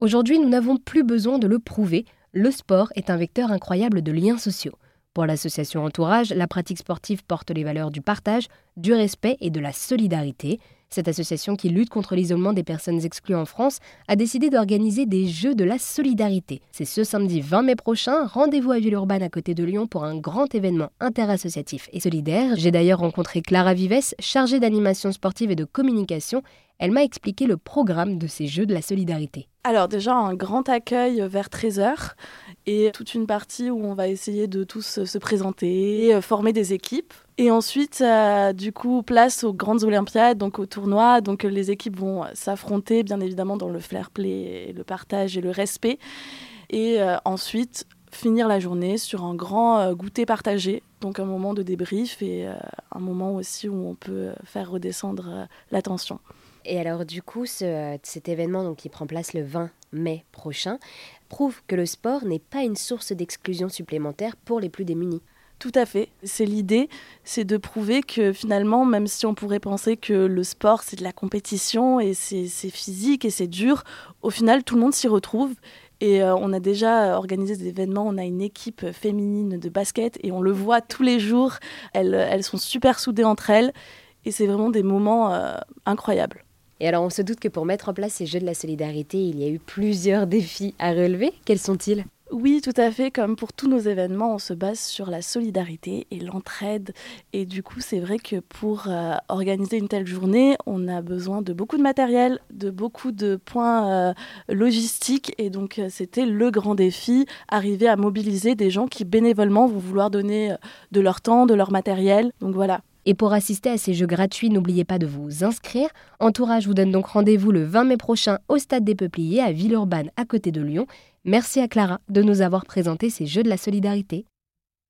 Aujourd'hui, nous n'avons plus besoin de le prouver, le sport est un vecteur incroyable de liens sociaux. Pour l'association Entourage, la pratique sportive porte les valeurs du partage, du respect et de la solidarité. Cette association qui lutte contre l'isolement des personnes exclues en France a décidé d'organiser des Jeux de la solidarité. C'est ce samedi 20 mai prochain, rendez-vous à Villeurbanne à côté de Lyon pour un grand événement interassociatif et solidaire. J'ai d'ailleurs rencontré Clara Vives, chargée d'animation sportive et de communication. Elle m'a expliqué le programme de ces Jeux de la solidarité. Alors déjà un grand accueil vers 13h et toute une partie où on va essayer de tous se présenter, euh, former des équipes. Et ensuite, euh, du coup, place aux grandes Olympiades, donc au tournoi. Donc les équipes vont s'affronter, bien évidemment, dans le fair play, le partage et le respect. Et euh, ensuite, finir la journée sur un grand goûter partagé, donc un moment de débrief et un moment aussi où on peut faire redescendre la tension. Et alors du coup, cet événement donc, qui prend place le 20 mai prochain prouve que le sport n'est pas une source d'exclusion supplémentaire pour les plus démunis. Tout à fait. C'est l'idée, c'est de prouver que finalement, même si on pourrait penser que le sport c'est de la compétition et c'est physique et c'est dur, au final tout le monde s'y retrouve. Et euh, on a déjà organisé des événements, on a une équipe féminine de basket et on le voit tous les jours. Elles, sont super soudées entre elles et c'est vraiment des moments euh, incroyables. Et alors on se doute que pour mettre en place ces Jeux de la solidarité, il y a eu plusieurs défis à relever. Quels sont-ils? Oui, tout à fait. Comme pour tous nos événements, on se base sur la solidarité et l'entraide. Et du coup, c'est vrai que pour euh, organiser une telle journée, on a besoin de beaucoup de matériel, de beaucoup de points euh, logistiques. Et donc, euh, c'était le grand défi, arriver à mobiliser des gens qui bénévolement vont vouloir donner de leur temps, de leur matériel. Donc voilà, et pour assister à ces jeux gratuits, n'oubliez pas de vous inscrire. Entourage vous donne donc rendez-vous le 20 mai prochain au Stade des Peupliers à Villeurbanne à côté de Lyon. Merci à Clara de nous avoir présenté ces Jeux de la solidarité.